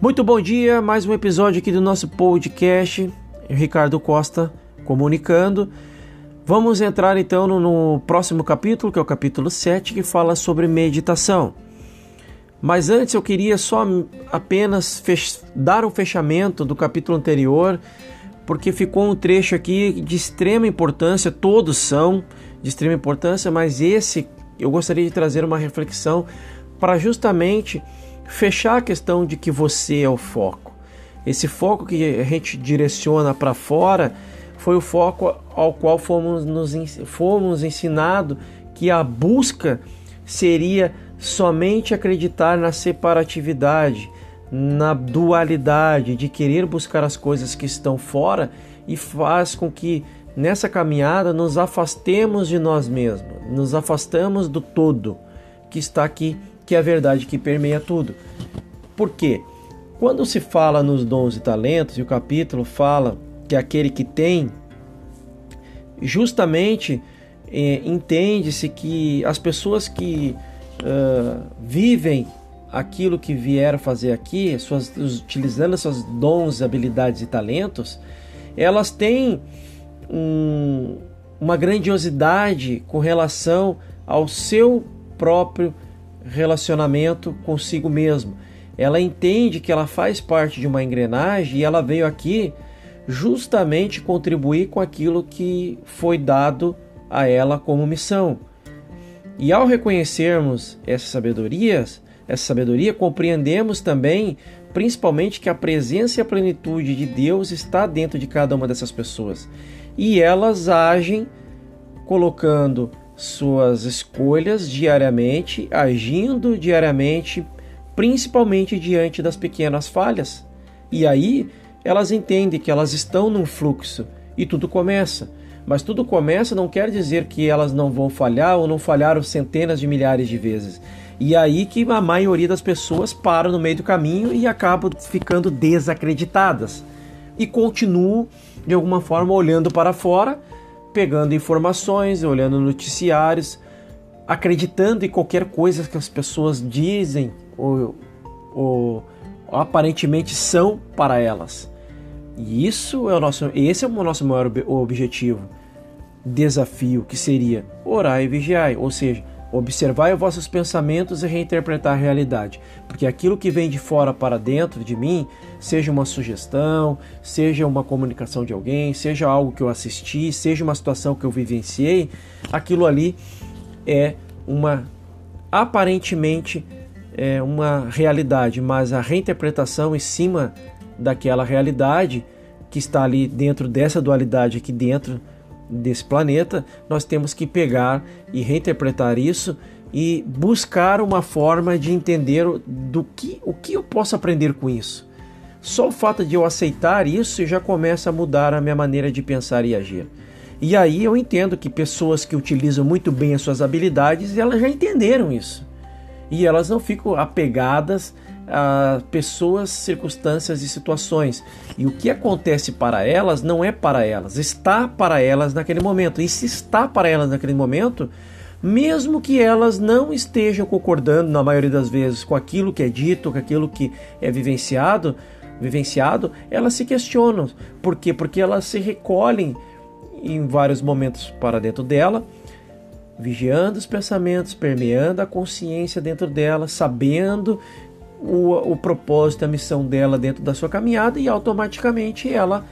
Muito bom dia, mais um episódio aqui do nosso podcast. Ricardo Costa comunicando. Vamos entrar então no, no, próximo capítulo, que é o capítulo 7, que fala sobre meditação. Mas antes eu queria só apenas dar um fechamento do capítulo anterior, porque ficou um trecho aqui de extrema importância, todos são de extrema importância, mas esse eu gostaria de trazer uma reflexão para justamente fechar a questão de que você é o foco. Esse foco que a gente direciona para fora foi o foco ao qual fomos, nos, fomos ensinados que a busca seria somente acreditar na separatividade, na dualidade, de querer buscar as coisas que estão fora e faz com que nessa caminhada nos afastemos de nós mesmos, nos afastamos do todo que está aqui, que é a verdade que permeia tudo. Por quê? Quando se fala nos dons e talentos, e o capítulo fala que aquele que tem, justamente eh, entende-se que as pessoas que uh, vivem aquilo que vieram fazer aqui, suas, utilizando seus dons, habilidades e talentos, elas têm um, uma grandiosidade com relação ao seu próprio relacionamento consigo mesmo. Ela entende que ela faz parte de uma engrenagem e ela veio aqui justamente contribuir com aquilo que foi dado a ela como missão. E ao reconhecermos essas sabedorias, essa sabedoria, compreendemos também, principalmente, que a presença e a plenitude de Deus está dentro de cada uma dessas pessoas. E elas agem colocando suas escolhas diariamente, agindo diariamente, principalmente diante das pequenas falhas. E aí elas entendem que elas estão num fluxo e tudo começa. Mas tudo começa não quer dizer que elas não vão falhar ou não falharam centenas de milhares de vezes. E aí que a maioria das pessoas param no meio do caminho e acabam ficando desacreditadas. E continuam, de alguma forma, olhando para fora, pegando informações, olhando noticiários, acreditando em qualquer coisa que as pessoas dizem ou, ou aparentemente são para elas. E isso é o nosso, esse é o nosso maior objetivo, desafio, que seria orar e vigiar, ou seja, observar os vossos pensamentos e reinterpretar a realidade, porque aquilo que vem de fora para dentro de mim, seja uma sugestão, seja uma comunicação de alguém, seja algo que eu assisti, seja uma situação que eu vivenciei, aquilo ali é uma aparentemente é uma realidade, mas a reinterpretação em cima daquela realidade que está ali dentro dessa dualidade aqui dentro desse planeta, nós temos que pegar e reinterpretar isso e buscar uma forma de entender do que o que eu posso aprender com isso. Só o fato de eu aceitar isso já começa a mudar a minha maneira de pensar e agir. E aí eu entendo que pessoas que utilizam muito bem as suas habilidades, elas já entenderam isso. E elas não ficam apegadas a pessoas, circunstâncias e situações. E o que acontece para elas não é para elas, está para elas naquele momento. E se está para elas naquele momento, mesmo que elas não estejam concordando na maioria das vezes com aquilo que é dito, com aquilo que é vivenciado, vivenciado, elas se questionam. Por quê? Porque elas se recolhem em vários momentos para dentro dela, vigiando os pensamentos, permeando a consciência dentro dela, sabendo o, o propósito, a missão dela dentro da sua caminhada e automaticamente ela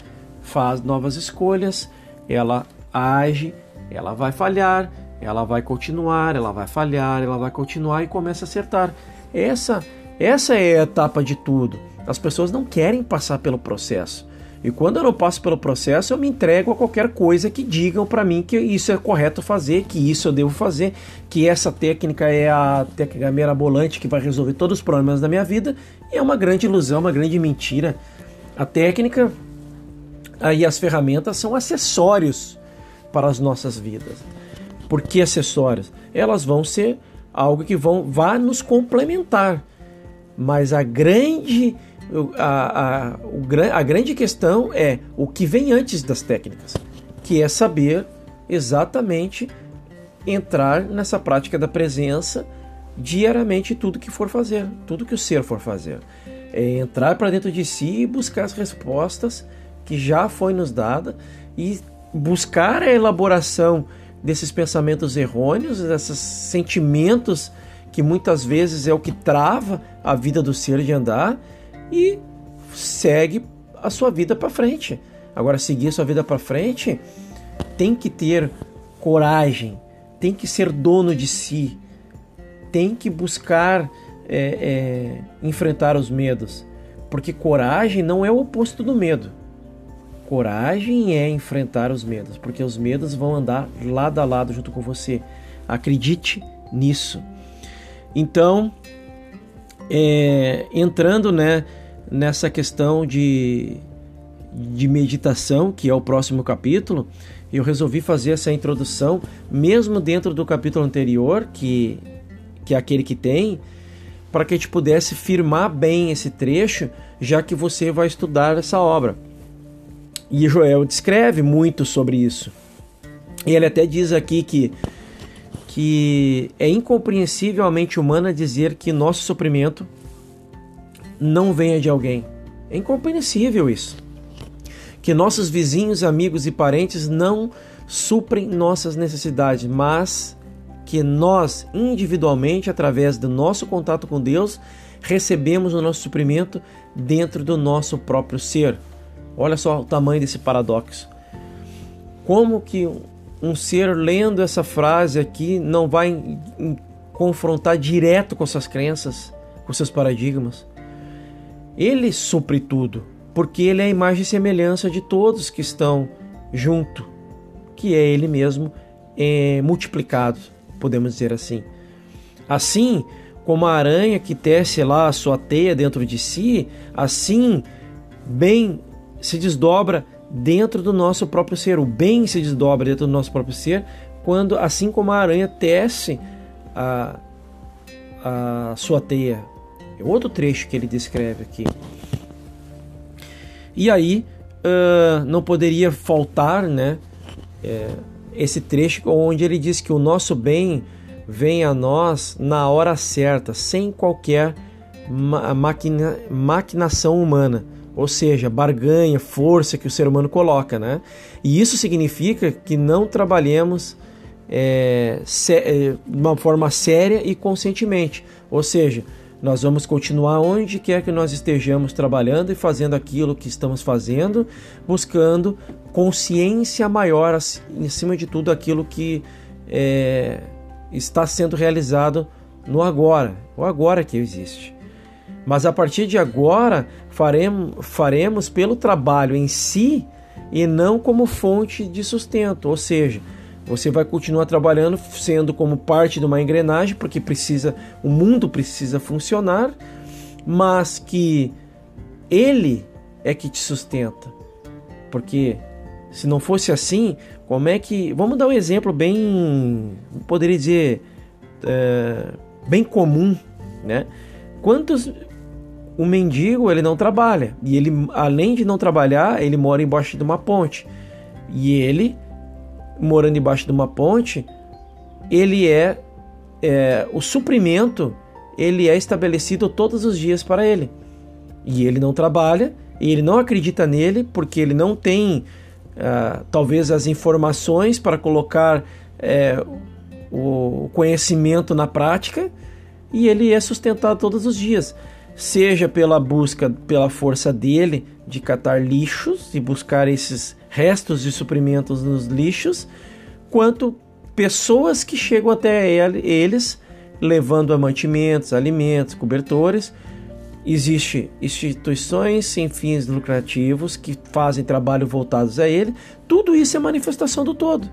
faz novas escolhas, ela age, ela vai falhar, ela vai continuar, ela vai falhar, ela vai continuar e começa a acertar. Essa, essa é a etapa de tudo. As pessoas não querem passar pelo processo. E quando eu não passo pelo processo, eu me entrego a qualquer coisa que digam para mim que isso é correto fazer, que isso eu devo fazer, que essa técnica é a técnica mirabolante que vai resolver todos os problemas da minha vida. E é uma grande ilusão, uma grande mentira. A técnica e as ferramentas são acessórios para as nossas vidas. Por que acessórios? Elas vão ser algo que vão vai nos complementar. Mas a grande a, a, a grande questão é o que vem antes das técnicas, que é saber exatamente entrar nessa prática da presença diariamente tudo que for fazer, tudo que o ser for fazer. é entrar para dentro de si e buscar as respostas que já foi nos dada e buscar a elaboração desses pensamentos errôneos, desses sentimentos que muitas vezes é o que trava a vida do ser de andar e segue a sua vida para frente. Agora seguir a sua vida para frente tem que ter coragem, tem que ser dono de si, tem que buscar é, é, enfrentar os medos, porque coragem não é o oposto do medo. Coragem é enfrentar os medos, porque os medos vão andar lado a lado junto com você. Acredite nisso. Então, é, entrando né, nessa questão de, de meditação, que é o próximo capítulo, eu resolvi fazer essa introdução, mesmo dentro do capítulo anterior, que, que é aquele que tem, para que a gente pudesse firmar bem esse trecho, já que você vai estudar essa obra. E Joel descreve muito sobre isso. E ele até diz aqui que, que é incompreensível a mente humana dizer que nosso sofrimento não venha de alguém. É incompreensível isso. Que nossos vizinhos, amigos e parentes não suprem nossas necessidades, mas que nós, individualmente, através do nosso contato com Deus, recebemos o nosso suprimento dentro do nosso próprio ser. Olha só o tamanho desse paradoxo. Como que um ser lendo essa frase aqui não vai confrontar direto com suas crenças, com seus paradigmas? Ele supre tudo, porque ele é a imagem e semelhança de todos que estão junto, que é ele mesmo é, multiplicado, podemos dizer assim. Assim como a aranha que tece lá a sua teia dentro de si, assim bem se desdobra dentro do nosso próprio ser. O bem se desdobra dentro do nosso próprio ser quando, assim como a aranha tece a, a sua teia. É outro trecho que ele descreve aqui. E aí uh, não poderia faltar, né? É, esse trecho onde ele diz que o nosso bem vem a nós na hora certa, sem qualquer ma maquina, maquinação humana ou seja, barganha, força que o ser humano coloca, né? E isso significa que não trabalhemos é, de uma forma séria e conscientemente, ou seja, nós vamos continuar onde quer que nós estejamos trabalhando e fazendo aquilo que estamos fazendo, buscando consciência maior, em cima de tudo aquilo que é, está sendo realizado no agora, o agora que existe. Mas a partir de agora, faremos, faremos pelo trabalho em si e não como fonte de sustento. Ou seja, você vai continuar trabalhando sendo como parte de uma engrenagem, porque precisa, o mundo precisa funcionar, mas que ele é que te sustenta. Porque se não fosse assim, como é que. Vamos dar um exemplo bem. Poderia dizer. É, bem comum, né? Quantos o mendigo ele não trabalha e ele além de não trabalhar ele mora embaixo de uma ponte e ele morando embaixo de uma ponte ele é, é o suprimento ele é estabelecido todos os dias para ele. E ele não trabalha e ele não acredita nele porque ele não tem uh, talvez as informações para colocar é, o conhecimento na prática e ele é sustentado todos os dias. Seja pela busca pela força dele de catar lixos e buscar esses restos de suprimentos nos lixos, quanto pessoas que chegam até eles levando mantimentos, alimentos, cobertores. Existem instituições sem fins lucrativos que fazem trabalho voltados a ele. Tudo isso é manifestação do todo.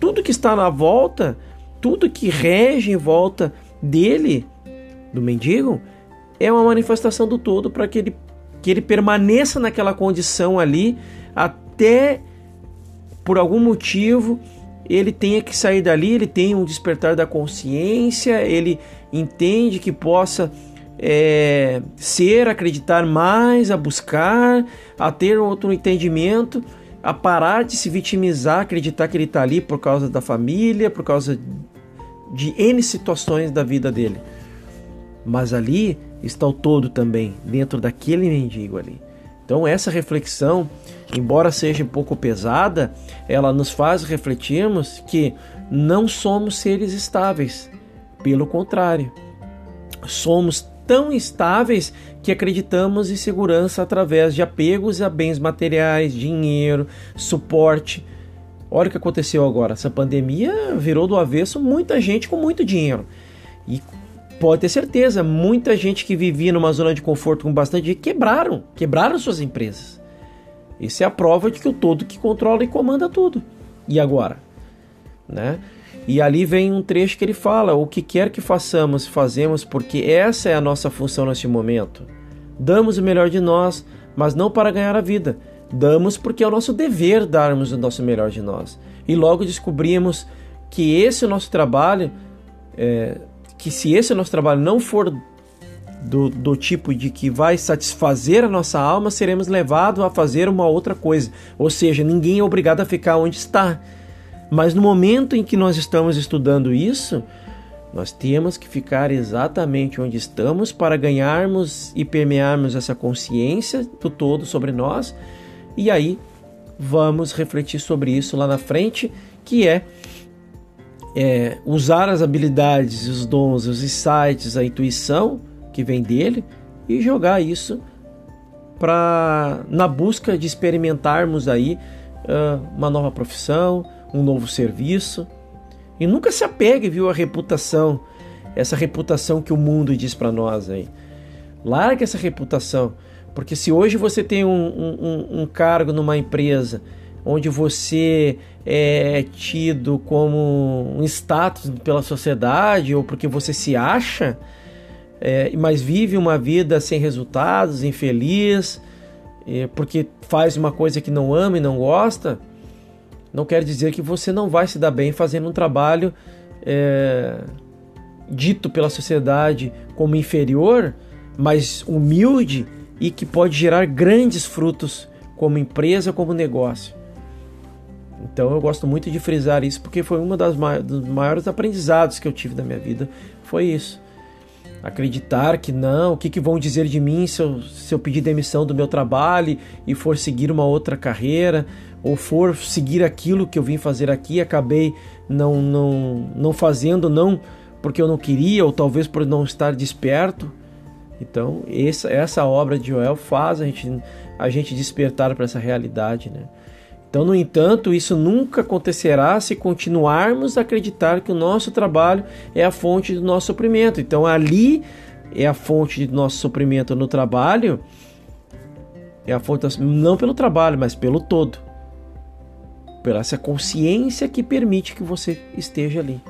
Tudo que está na volta, tudo que rege em volta dele, do mendigo, é uma manifestação do todo para que ele, que ele permaneça naquela condição ali até por algum motivo ele tenha que sair dali, ele tem um despertar da consciência, ele entende que possa é, ser, acreditar mais, a buscar, a ter outro entendimento, a parar de se vitimizar, acreditar que ele está ali por causa da família, por causa de N situações da vida dele. Mas ali está o todo também dentro daquele mendigo ali. Então essa reflexão, embora seja um pouco pesada, ela nos faz refletirmos que não somos seres estáveis. Pelo contrário, somos tão estáveis que acreditamos em segurança através de apegos a bens materiais, dinheiro, suporte. Olha o que aconteceu agora. Essa pandemia virou do avesso muita gente com muito dinheiro. E pode ter certeza, muita gente que vivia numa zona de conforto com bastante dinheiro quebraram, quebraram suas empresas. Isso é a prova de que o todo que controla e comanda tudo. E agora? Né? E ali vem um trecho que ele fala: o que quer que façamos, fazemos porque essa é a nossa função neste momento. Damos o melhor de nós, mas não para ganhar a vida. Damos porque é o nosso dever darmos o nosso melhor de nós. E logo descobrimos que esse nosso trabalho é, que se esse nosso trabalho não for do, do tipo de que vai satisfazer a nossa alma, seremos levados a fazer uma outra coisa. Ou seja, ninguém é obrigado a ficar onde está. Mas no momento em que nós estamos estudando isso, nós temos que ficar exatamente onde estamos para ganharmos e permearmos essa consciência do todo sobre nós. E aí vamos refletir sobre isso lá na frente, que é é, usar as habilidades, os dons, os insights, a intuição que vem dele e jogar isso para na busca de experimentarmos aí uh, uma nova profissão, um novo serviço e nunca se apegue, viu, a reputação, essa reputação que o mundo diz para nós aí. Larga essa reputação, porque se hoje você tem um, um, um cargo numa empresa onde você é tido como um status pela sociedade ou porque você se acha, é, mas vive uma vida sem resultados, infeliz, é, porque faz uma coisa que não ama e não gosta, não quer dizer que você não vai se dar bem fazendo um trabalho é, dito pela sociedade como inferior, mas humilde e que pode gerar grandes frutos como empresa, como negócio. Então eu gosto muito de frisar isso porque foi um dos maiores aprendizados que eu tive da minha vida. Foi isso. Acreditar que não, o que, que vão dizer de mim se eu, se eu pedir demissão do meu trabalho e for seguir uma outra carreira, ou for seguir aquilo que eu vim fazer aqui acabei não, não, não fazendo, não porque eu não queria, ou talvez por não estar desperto. Então, essa, essa obra de Joel faz a gente, a gente despertar para essa realidade, né? Então, no entanto, isso nunca acontecerá se continuarmos a acreditar que o nosso trabalho é a fonte do nosso suprimento. Então, ali é a fonte do nosso suprimento no trabalho, é a fonte não pelo trabalho, mas pelo todo. Pela essa consciência que permite que você esteja ali.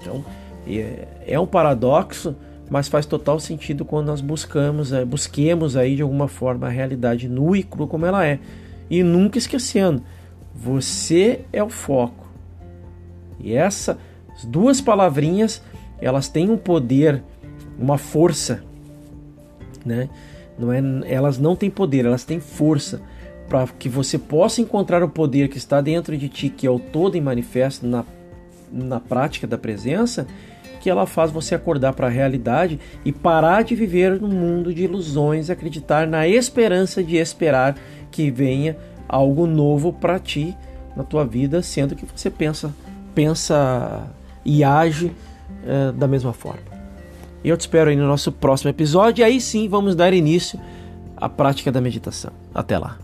Então, é, é um paradoxo, mas faz total sentido quando nós buscamos, é, busquemos aí de alguma forma a realidade nua e crua como ela é. E nunca esquecendo, você é o foco. E essas duas palavrinhas, elas têm um poder, uma força, né? Não é, elas não têm poder, elas têm força para que você possa encontrar o poder que está dentro de ti, que é o todo em manifesto na, na prática da presença, que ela faz você acordar para a realidade e parar de viver num mundo de ilusões, acreditar na esperança de esperar que venha algo novo para ti na tua vida, sendo que você pensa, pensa e age é, da mesma forma. Eu te espero aí no nosso próximo episódio e aí sim vamos dar início à prática da meditação. Até lá.